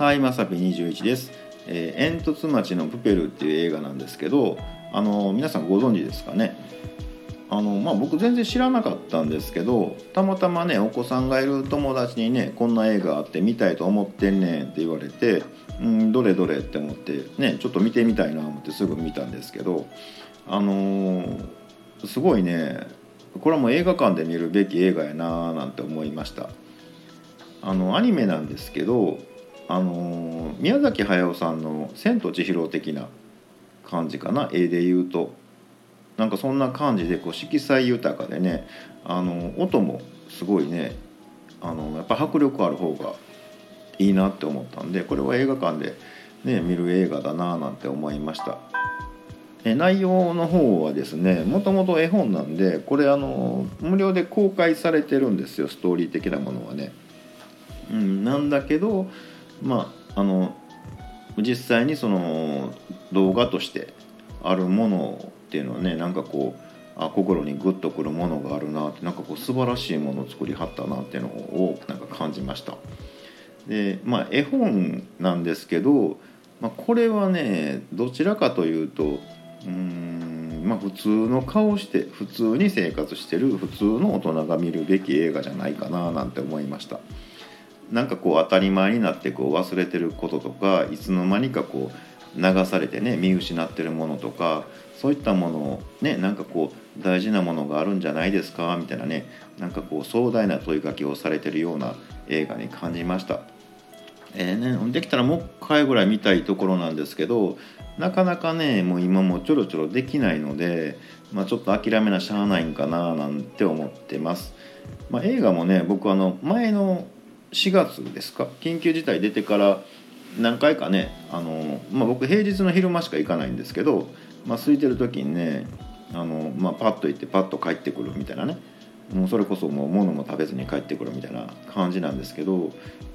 はい、まさぴ21です。えー、煙突町のプペルっていう映画なんですけど、あの皆さんご存知ですかね？あのまあ僕全然知らなかったんですけど、たまたまねお子さんがいる友達にねこんな映画あって見たいと思ってんねんって言われて、うんどれどれって思ってねちょっと見てみたいな思ってすぐ見たんですけど、あのーすごいねこれはもう映画館で見るべき映画やなーなんて思いました。あのアニメなんですけどあの宮崎駿さんの「千と千尋」的な感じかな？絵で言うとなんかそんな感じでこう色彩豊かでねあの音もすごいねあのやっぱ迫力ある方がいいなって思ったんでこれは映画館で、ね、見る映画だななんて思いました。え内容の方はですねもともと絵本なんでこれあの無料で公開されてるんですよストーリー的なものはね。うん、なんだけどまああの実際にその動画としてあるものっていうのはねなんかこうあ心にグッとくるものがあるなってなんかこう素晴らしいものを作りはったなっていうのをなんか感じました。でまあ絵本なんですけど、まあ、これはねどちらかというとうんまあ普通の顔して普通に生活してる普通の大人が見るべき映画じゃないかななんて思いました。なんかこう当たり前になってこう忘れてることとかいつの間にかこう流されてね見失ってるものとかそういったものをねなんかこう大事なものがあるんじゃないですかみたいなねなんかこう壮大な問いかけをされてるような映画に感じました。えーね、できたらもう一回ぐらい見たいところなんですけどなかなかねもう今もちょろちょろできないので、まあ、ちょっと諦めなしゃあないんかななんて思ってます。まあ、映画もね僕あの前の4月ですか？緊急事態出てから何回かねあの、まあ、僕平日の昼間しか行かないんですけど、まあ、空いてる時にねあの、まあ、パッと行ってパッと帰ってくるみたいなねもうそれこそもう物も食べずに帰ってくるみたいな感じなんですけど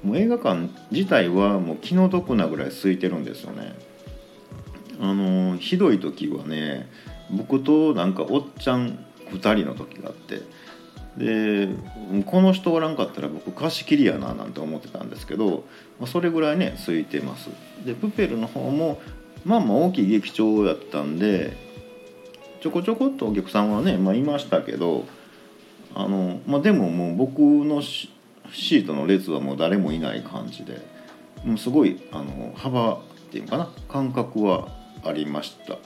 もう映画館自体はもう気の毒なぐらい空いてるんですよね。あのひどい時はね僕となんかおっちゃん2人の時があってでこの人おらんかったら僕貸し切りやななんて思ってたんですけど、まあ、それぐらいね空いてますでプペルの方もまあまあ大きい劇場やったんでちょこちょこっとお客さんはね、まあ、いましたけどあの、まあ、でももう僕のシートの列はもう誰もいない感じでもうすごいあの幅っていうのかな感覚はありました。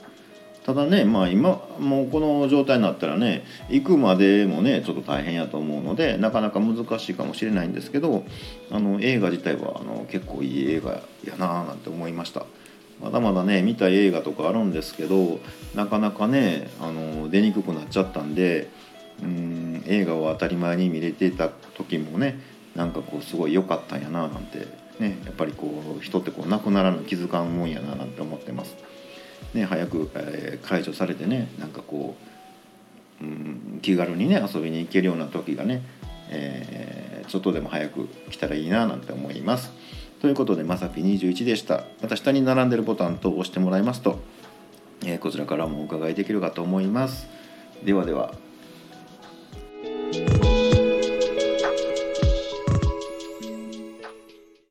ただねまあ今もうこの状態になったらね行くまでもねちょっと大変やと思うのでなかなか難しいかもしれないんですけどあの映画自体はあの結構いい映画やななんて思いましたまだまだね見た映画とかあるんですけどなかなかねあの出にくくなっちゃったんでうん映画を当たり前に見れてた時もねなんかこうすごい良かったんやななんてねやっぱりこう人ってこう亡くならぬ気づかんもんやななんて思ってます。ね、早く、えー解除されてねなんかこう、うん、気軽にね遊びに行けるような時がね、えーちょっとでも早く来たらいいななんて思います。ということでまさぴ21でしたまた下に並んでるボタンと押してもらいますと、えーこちらからもお伺いできるかと思います。ではでは。